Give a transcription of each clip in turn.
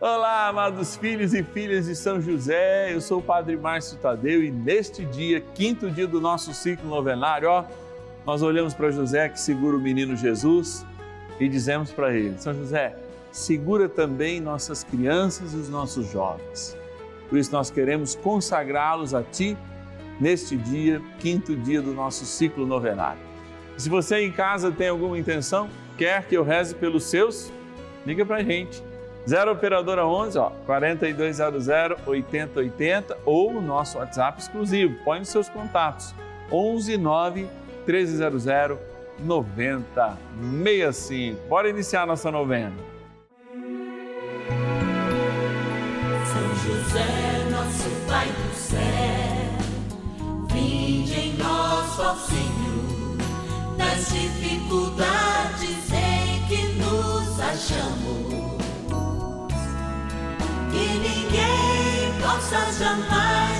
Olá, amados filhos e filhas de São José, eu sou o Padre Márcio Tadeu e neste dia, quinto dia do nosso ciclo novenário, ó, nós olhamos para José que segura o menino Jesus e dizemos para ele: São José, segura também nossas crianças e os nossos jovens. Por isso nós queremos consagrá-los a Ti neste dia, quinto dia do nosso ciclo novenário. Se você em casa tem alguma intenção, quer que eu reze pelos seus, liga para a gente. 0 Operadora 11, ó, 4200 8080 ou o nosso WhatsApp exclusivo. Põe nos seus contatos. 11 9 1300 9065. Bora iniciar nossa novena. São José, nosso Pai do céu, vinde em nós, ó Senhor, nas dificuldades em que nos achamos. Ninguém possa jamais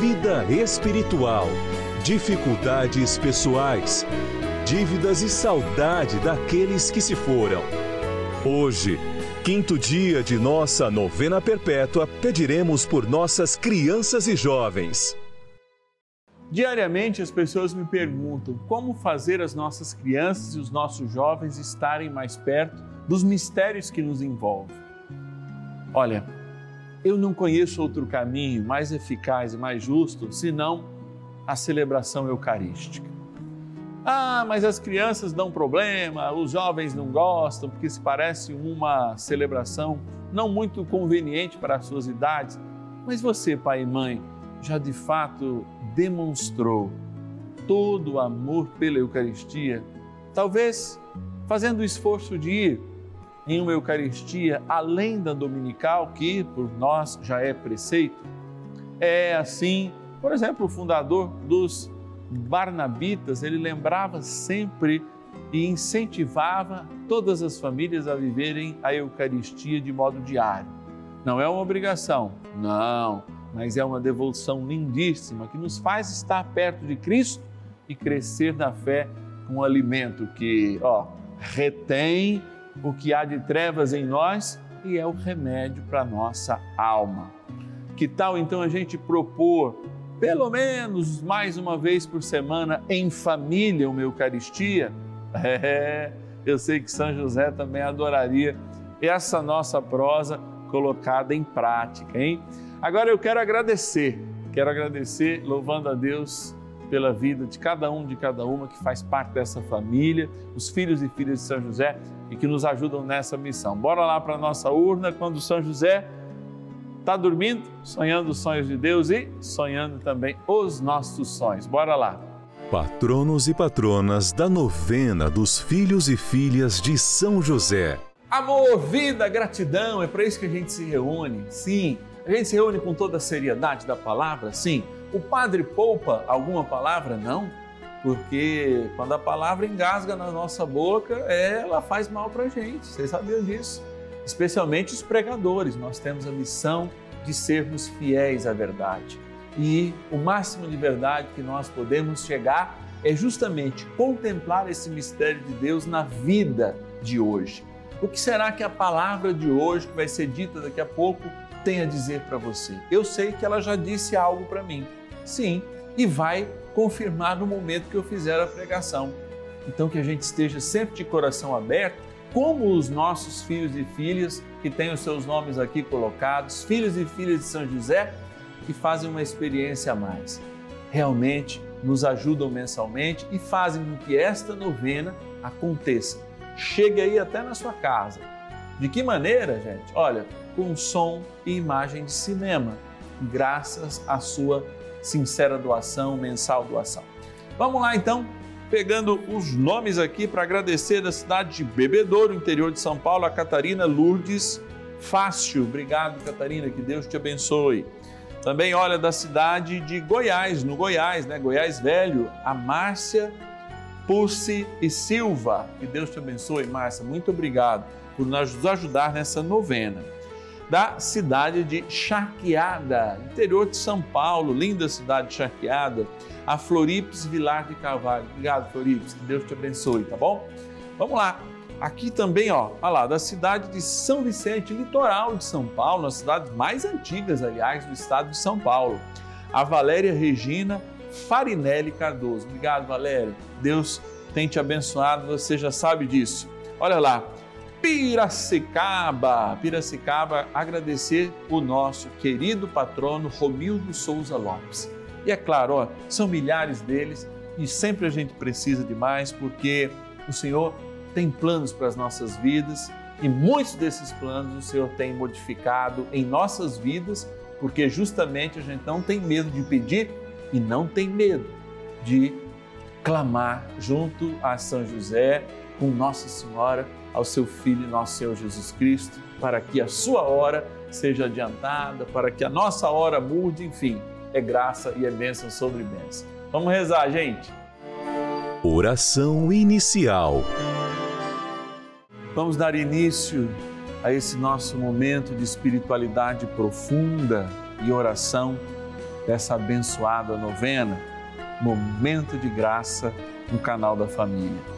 vida espiritual, dificuldades pessoais dívidas e saudade daqueles que se foram. Hoje, quinto dia de nossa novena perpétua, pediremos por nossas crianças e jovens. Diariamente as pessoas me perguntam como fazer as nossas crianças e os nossos jovens estarem mais perto dos mistérios que nos envolvem. Olha, eu não conheço outro caminho mais eficaz e mais justo senão a celebração eucarística. Ah, mas as crianças dão problema, os jovens não gostam, porque se parece uma celebração não muito conveniente para as suas idades. Mas você, pai e mãe, já de fato demonstrou todo o amor pela Eucaristia, talvez fazendo o esforço de ir em uma Eucaristia além da dominical, que por nós já é preceito. É assim, por exemplo, o fundador dos Barnabitas, ele lembrava sempre e incentivava todas as famílias a viverem a Eucaristia de modo diário. Não é uma obrigação, não, mas é uma devoção lindíssima que nos faz estar perto de Cristo e crescer na fé com um alimento que, ó, retém o que há de trevas em nós e é o remédio para a nossa alma. Que tal então a gente propor pelo menos mais uma vez por semana em família uma Eucaristia? É, eu sei que São José também adoraria essa nossa prosa colocada em prática, hein? Agora eu quero agradecer, quero agradecer, louvando a Deus pela vida de cada um, de cada uma que faz parte dessa família, os filhos e filhas de São José e que nos ajudam nessa missão. Bora lá para a nossa urna quando São José Está dormindo, sonhando os sonhos de Deus e sonhando também os nossos sonhos. Bora lá. Patronos e patronas da novena dos filhos e filhas de São José. Amor, vida, gratidão, é para isso que a gente se reúne. Sim, a gente se reúne com toda a seriedade da palavra. Sim, o padre poupa alguma palavra? Não, porque quando a palavra engasga na nossa boca, ela faz mal para a gente. Vocês sabiam disso? especialmente os pregadores. Nós temos a missão de sermos fiéis à verdade. E o máximo de verdade que nós podemos chegar é justamente contemplar esse mistério de Deus na vida de hoje. O que será que a palavra de hoje, que vai ser dita daqui a pouco, tem a dizer para você? Eu sei que ela já disse algo para mim. Sim, e vai confirmar no momento que eu fizer a pregação. Então, que a gente esteja sempre de coração aberto como os nossos filhos e filhas que têm os seus nomes aqui colocados, filhos e filhas de São José, que fazem uma experiência a mais. Realmente nos ajudam mensalmente e fazem com que esta novena aconteça. Chegue aí até na sua casa. De que maneira, gente? Olha, com som e imagem de cinema, graças à sua sincera doação, mensal doação. Vamos lá então, pegando os nomes aqui para agradecer da cidade de Bebedouro, interior de São Paulo, a Catarina Lourdes Fácil. Obrigado, Catarina, que Deus te abençoe. Também, olha, da cidade de Goiás, no Goiás, né? Goiás Velho, a Márcia Pulse e Silva. Que Deus te abençoe, Márcia. Muito obrigado por nos ajudar nessa novena. Da cidade de Charqueada, interior de São Paulo, linda cidade de Charqueada, a Floripes Vilar de Carvalho. Obrigado, Floripes. Que Deus te abençoe, tá bom? Vamos lá. Aqui também, ó, olha lá, da cidade de São Vicente, litoral de São Paulo, uma das cidades mais antigas, aliás, do estado de São Paulo. A Valéria Regina Farinelli Cardoso. Obrigado, Valéria. Deus tem te abençoado, você já sabe disso. Olha lá, Piracicaba, Piracicaba, agradecer o nosso querido patrono Romildo Souza Lopes. E é claro, ó, são milhares deles e sempre a gente precisa de mais porque o Senhor tem planos para as nossas vidas e muitos desses planos o Senhor tem modificado em nossas vidas, porque justamente a gente não tem medo de pedir e não tem medo de clamar junto a São José, com Nossa Senhora, ao seu Filho, nosso Senhor Jesus Cristo, para que a sua hora seja adiantada, para que a nossa hora mude, enfim, é graça e é bênção sobre bênção. Vamos rezar, gente. Oração inicial. Vamos dar início a esse nosso momento de espiritualidade profunda e oração dessa abençoada novena, Momento de Graça no canal da Família.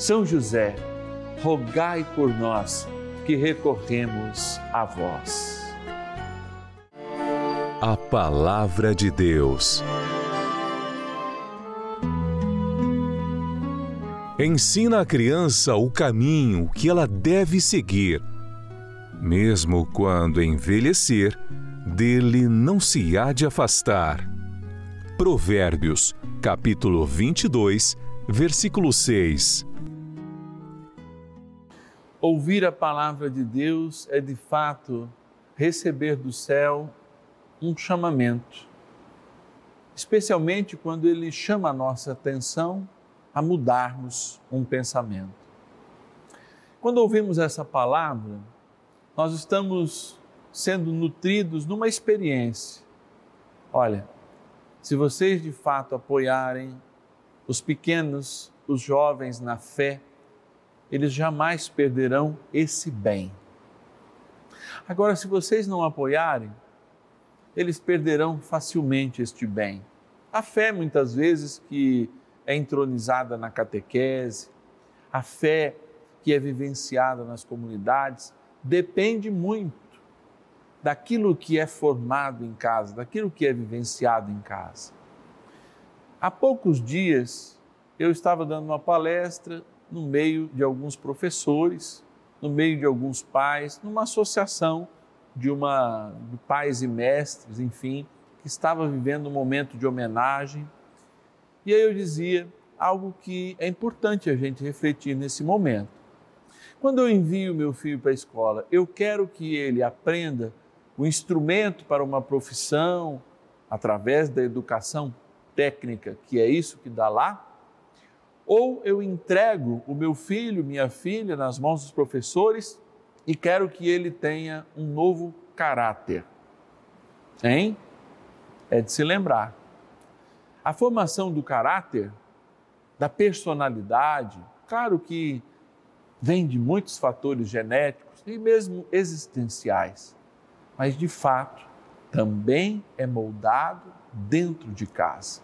São José, rogai por nós que recorremos a vós. A Palavra de Deus. Ensina a criança o caminho que ela deve seguir mesmo quando envelhecer, dele não se há de afastar. Provérbios, capítulo 22, versículo 6. Ouvir a palavra de Deus é de fato receber do céu um chamamento, especialmente quando ele chama a nossa atenção a mudarmos um pensamento. Quando ouvimos essa palavra, nós estamos sendo nutridos numa experiência Olha, se vocês de fato apoiarem os pequenos, os jovens na fé, eles jamais perderão esse bem. Agora, se vocês não apoiarem, eles perderão facilmente este bem. A fé, muitas vezes, que é entronizada na catequese, a fé que é vivenciada nas comunidades, depende muito daquilo que é formado em casa, daquilo que é vivenciado em casa. Há poucos dias eu estava dando uma palestra no meio de alguns professores, no meio de alguns pais, numa associação de uma de pais e mestres, enfim, que estava vivendo um momento de homenagem. E aí eu dizia algo que é importante a gente refletir nesse momento. Quando eu envio meu filho para a escola, eu quero que ele aprenda o instrumento para uma profissão através da educação técnica, que é isso que dá lá? Ou eu entrego o meu filho, minha filha nas mãos dos professores e quero que ele tenha um novo caráter? Hein? É de se lembrar. A formação do caráter, da personalidade, claro que vem de muitos fatores genéticos e mesmo existenciais mas de fato também é moldado dentro de casa.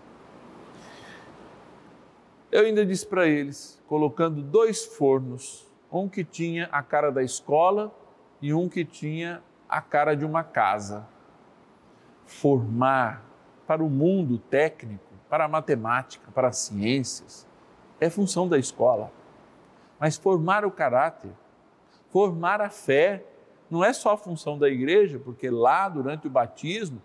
Eu ainda disse para eles, colocando dois fornos, um que tinha a cara da escola e um que tinha a cara de uma casa. Formar para o mundo técnico, para a matemática, para as ciências, é função da escola. Mas formar o caráter, formar a fé, não é só função da igreja, porque lá durante o batismo,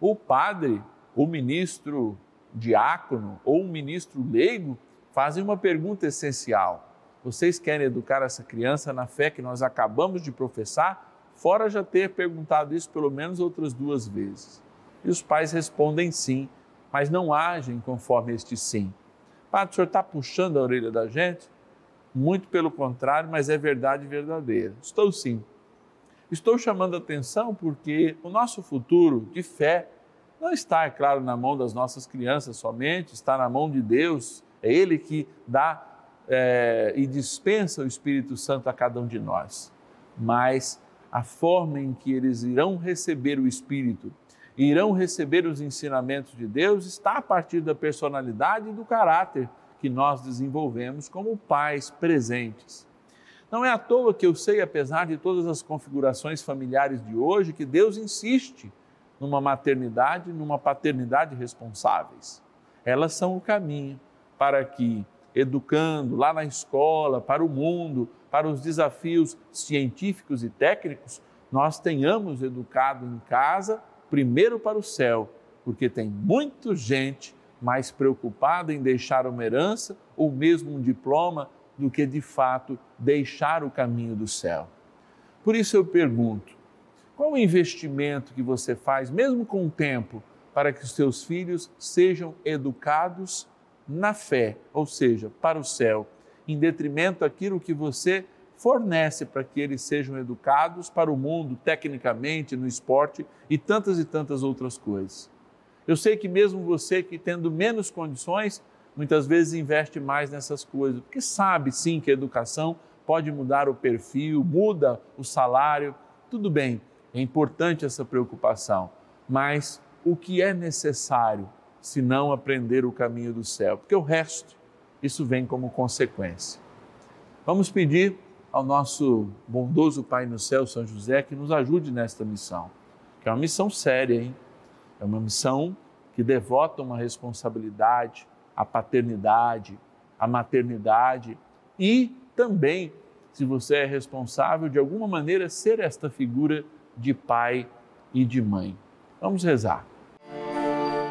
o padre, o ministro diácono ou o ministro leigo fazem uma pergunta essencial. Vocês querem educar essa criança na fé que nós acabamos de professar? Fora já ter perguntado isso pelo menos outras duas vezes. E os pais respondem sim, mas não agem conforme este sim. Padre, o senhor está puxando a orelha da gente? Muito pelo contrário, mas é verdade verdadeira. Estou sim Estou chamando atenção porque o nosso futuro de fé não está, é claro, na mão das nossas crianças somente, está na mão de Deus. É Ele que dá é, e dispensa o Espírito Santo a cada um de nós. Mas a forma em que eles irão receber o Espírito, irão receber os ensinamentos de Deus, está a partir da personalidade e do caráter que nós desenvolvemos como pais presentes. Não é à toa que eu sei, apesar de todas as configurações familiares de hoje, que Deus insiste numa maternidade, numa paternidade responsáveis. Elas são o caminho para que, educando lá na escola, para o mundo, para os desafios científicos e técnicos, nós tenhamos educado em casa, primeiro para o céu, porque tem muita gente mais preocupada em deixar uma herança ou mesmo um diploma do que de fato deixar o caminho do céu. Por isso eu pergunto: qual o investimento que você faz, mesmo com o tempo, para que os seus filhos sejam educados na fé, ou seja, para o céu, em detrimento daquilo que você fornece para que eles sejam educados para o mundo, tecnicamente, no esporte e tantas e tantas outras coisas. Eu sei que mesmo você que tendo menos condições, muitas vezes investe mais nessas coisas, porque sabe sim que a educação pode mudar o perfil, muda o salário, tudo bem, é importante essa preocupação, mas o que é necessário se não aprender o caminho do céu? Porque o resto, isso vem como consequência. Vamos pedir ao nosso bondoso Pai no céu, São José, que nos ajude nesta missão, que é uma missão séria, hein? É uma missão que devota uma responsabilidade, a paternidade, a maternidade e também, se você é responsável, de alguma maneira, ser esta figura de pai e de mãe. Vamos rezar.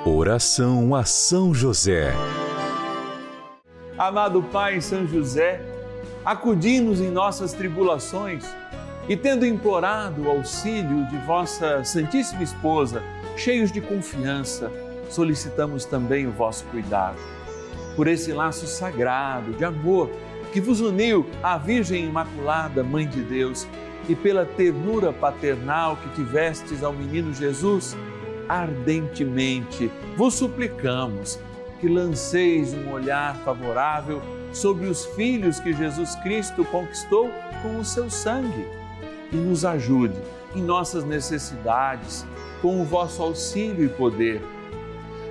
Oração a São José. Amado Pai São José, acudi-nos em nossas tribulações e, tendo implorado o auxílio de vossa Santíssima Esposa, cheios de confiança, solicitamos também o vosso cuidado por esse laço sagrado de amor que vos uniu à Virgem Imaculada, Mãe de Deus, e pela ternura paternal que tivestes ao menino Jesus, ardentemente vos suplicamos que lanceis um olhar favorável sobre os filhos que Jesus Cristo conquistou com o seu sangue e nos ajude em nossas necessidades com o vosso auxílio e poder.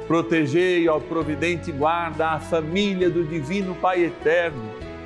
Protegei, ó providente guarda, a família do Divino Pai Eterno,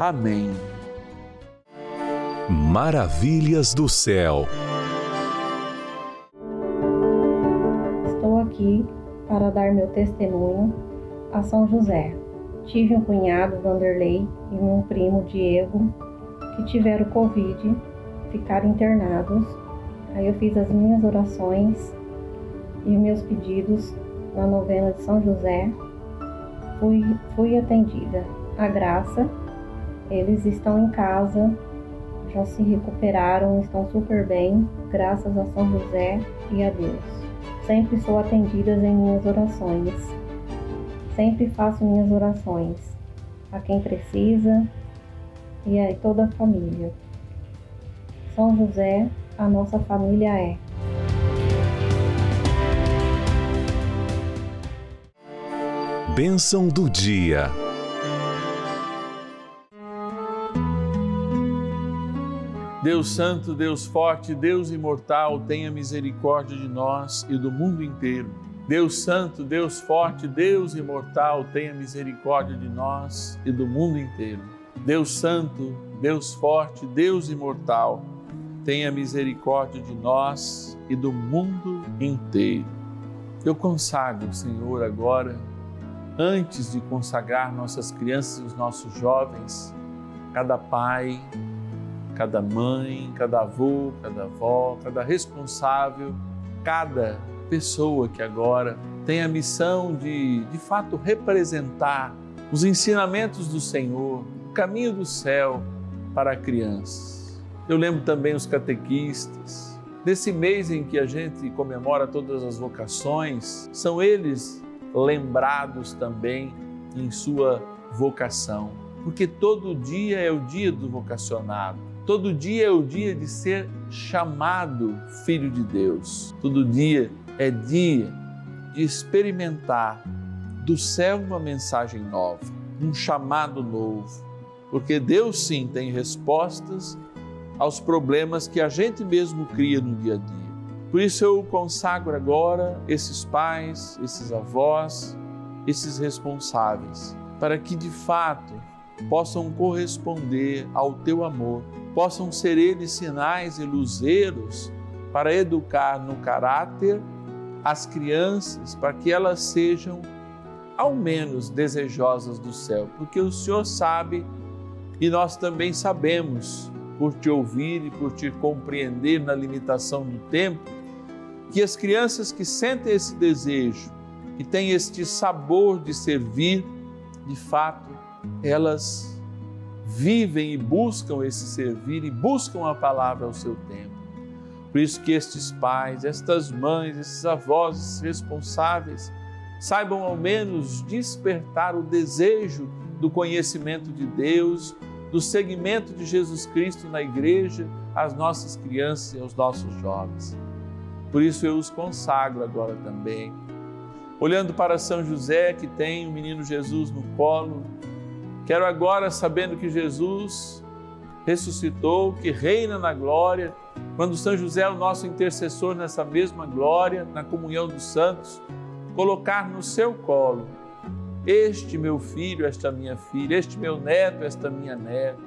Amém. Maravilhas do céu. Estou aqui para dar meu testemunho a São José. Tive um cunhado, Vanderlei, e um primo, Diego, que tiveram Covid, ficaram internados. Aí eu fiz as minhas orações e meus pedidos na novena de São José. Fui, fui atendida. A graça, eles estão em casa, já se recuperaram, estão super bem, graças a São José e a Deus. Sempre sou atendida em minhas orações. Sempre faço minhas orações a quem precisa e a toda a família. São José, a nossa família é. Bênção do dia. Deus Santo, Deus Forte, Deus Imortal, tenha misericórdia de nós e do mundo inteiro. Deus Santo, Deus Forte, Deus Imortal, tenha misericórdia de nós e do mundo inteiro. Deus Santo, Deus Forte, Deus Imortal, tenha misericórdia de nós e do mundo inteiro. Eu consagro, Senhor, agora antes de consagrar nossas crianças e os nossos jovens, cada pai, cada mãe, cada avô, cada avó, cada responsável, cada pessoa que agora tem a missão de, de fato, representar os ensinamentos do Senhor, o caminho do céu para crianças. Eu lembro também os catequistas. Nesse mês em que a gente comemora todas as vocações, são eles lembrados também em sua vocação, porque todo dia é o dia do vocacionado, todo dia é o dia de ser chamado filho de Deus, todo dia é dia de experimentar do céu uma mensagem nova, um chamado novo, porque Deus sim tem respostas aos problemas que a gente mesmo cria no dia a dia. Por isso eu consagro agora esses pais, esses avós, esses responsáveis, para que de fato possam corresponder ao teu amor, possam ser eles sinais e luzeiros para educar no caráter as crianças, para que elas sejam ao menos desejosas do céu, porque o Senhor sabe e nós também sabemos, por te ouvir e por te compreender na limitação do tempo, que as crianças que sentem esse desejo, que têm este sabor de servir, de fato, elas vivem e buscam esse servir e buscam a palavra ao seu tempo. Por isso que estes pais, estas mães, esses avós, esses responsáveis, saibam ao menos despertar o desejo do conhecimento de Deus, do seguimento de Jesus Cristo na igreja, às nossas crianças e aos nossos jovens. Por isso eu os consagro agora também. Olhando para São José, que tem o menino Jesus no colo, quero agora, sabendo que Jesus ressuscitou, que reina na glória, quando São José é o nosso intercessor nessa mesma glória, na comunhão dos santos, colocar no seu colo este meu filho, esta minha filha, este meu neto, esta minha neta,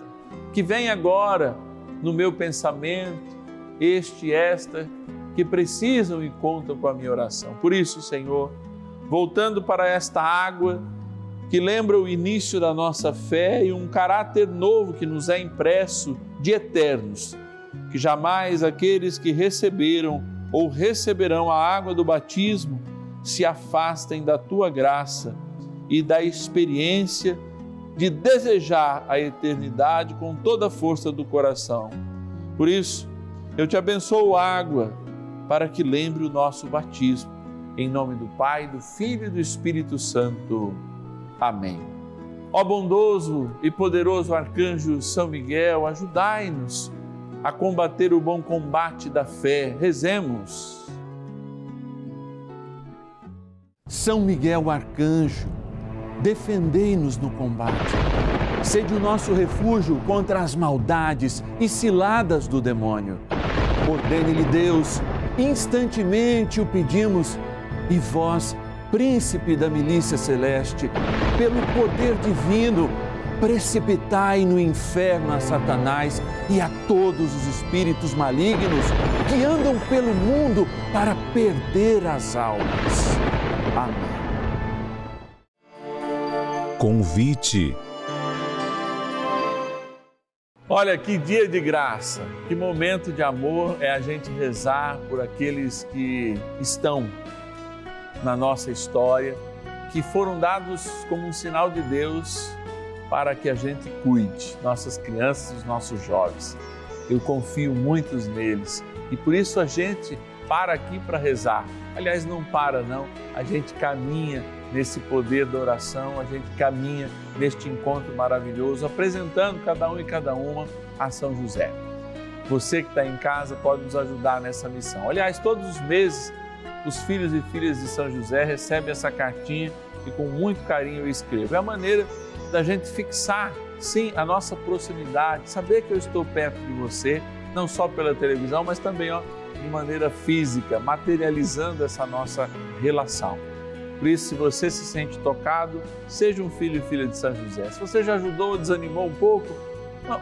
que vem agora no meu pensamento, este, esta, que precisam e contam com a minha oração. Por isso, Senhor, voltando para esta água que lembra o início da nossa fé e um caráter novo que nos é impresso de eternos, que jamais aqueles que receberam ou receberão a água do batismo se afastem da tua graça e da experiência de desejar a eternidade com toda a força do coração. Por isso, eu te abençoo água para que lembre o nosso batismo. Em nome do Pai, do Filho e do Espírito Santo. Amém. Ó bondoso e poderoso arcanjo São Miguel, ajudai-nos a combater o bom combate da fé. Rezemos. São Miguel arcanjo, defendei-nos no combate. Sede o nosso refúgio contra as maldades e ciladas do demônio. Ordene-lhe Deus instantemente o pedimos, e vós, príncipe da milícia celeste, pelo poder divino, precipitai no inferno a Satanás e a todos os espíritos malignos que andam pelo mundo para perder as almas. Amém. Convite. Olha que dia de graça, que momento de amor é a gente rezar por aqueles que estão na nossa história, que foram dados como um sinal de Deus para que a gente cuide, nossas crianças os nossos jovens. Eu confio muito neles e por isso a gente para aqui para rezar. Aliás, não para não, a gente caminha nesse poder da oração, a gente caminha neste encontro maravilhoso, apresentando cada um e cada uma a São José. Você que está em casa pode nos ajudar nessa missão. Aliás, todos os meses, os filhos e filhas de São José recebem essa cartinha e com muito carinho eu escrevo. É a maneira da gente fixar, sim, a nossa proximidade, saber que eu estou perto de você, não só pela televisão, mas também ó, de maneira física, materializando essa nossa relação. Por isso, se você se sente tocado, seja um filho e filha de São José. Se você já ajudou ou desanimou um pouco,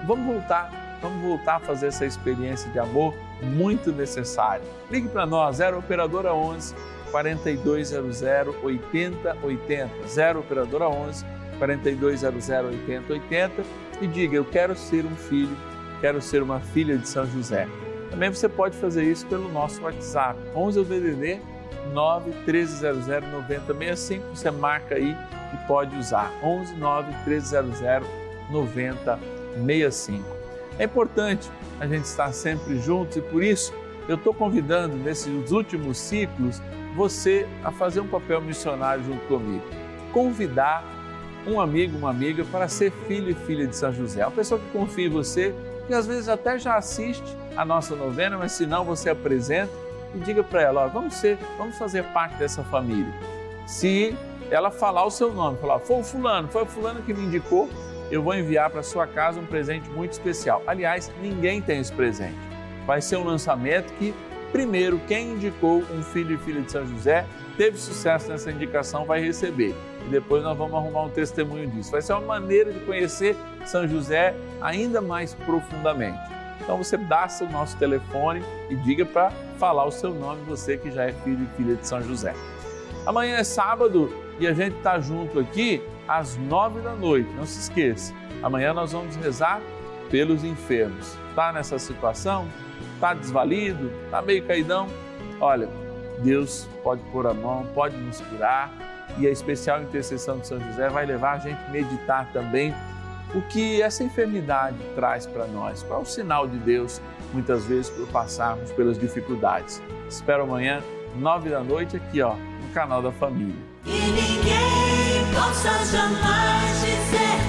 vamos voltar, vamos voltar a fazer essa experiência de amor muito necessária. Ligue para nós, 0 Operadora 11 4200 8080, 0 Operadora 11 4200 8080 e diga: Eu quero ser um filho, quero ser uma filha de São José. Também você pode fazer isso pelo nosso WhatsApp, 11 é o DDD 9 1300 9065. Você marca aí e pode usar 11 9 1300 9065. É importante a gente estar sempre juntos e por isso eu estou convidando nesses últimos ciclos você a fazer um papel missionário junto comigo. Convidar um amigo, uma amiga para ser filho e filha de São José. Uma pessoa que confia em você, que às vezes até já assiste a nossa novena, mas se não, você apresenta e diga para ela, ó, vamos ser, vamos fazer parte dessa família. Se ela falar o seu nome, falar, foi o fulano, foi o fulano que me indicou, eu vou enviar para sua casa um presente muito especial. Aliás, ninguém tem esse presente. Vai ser um lançamento que, primeiro, quem indicou um filho e filha de São José, teve sucesso nessa indicação, vai receber. E depois nós vamos arrumar um testemunho disso. Vai ser uma maneira de conhecer São José ainda mais profundamente. Então você dá o nosso telefone e diga para falar o seu nome, você que já é filho e filha de São José. Amanhã é sábado e a gente está junto aqui às nove da noite. Não se esqueça, amanhã nós vamos rezar pelos enfermos. Está nessa situação? Está desvalido? Está meio caidão? Olha, Deus pode pôr a mão, pode nos curar e a especial intercessão de São José vai levar a gente a meditar também o que essa enfermidade traz para nós, qual é o sinal de Deus, muitas vezes, por passarmos pelas dificuldades. Espero amanhã, nove da noite, aqui ó, no canal da Família. of such a mind, she said.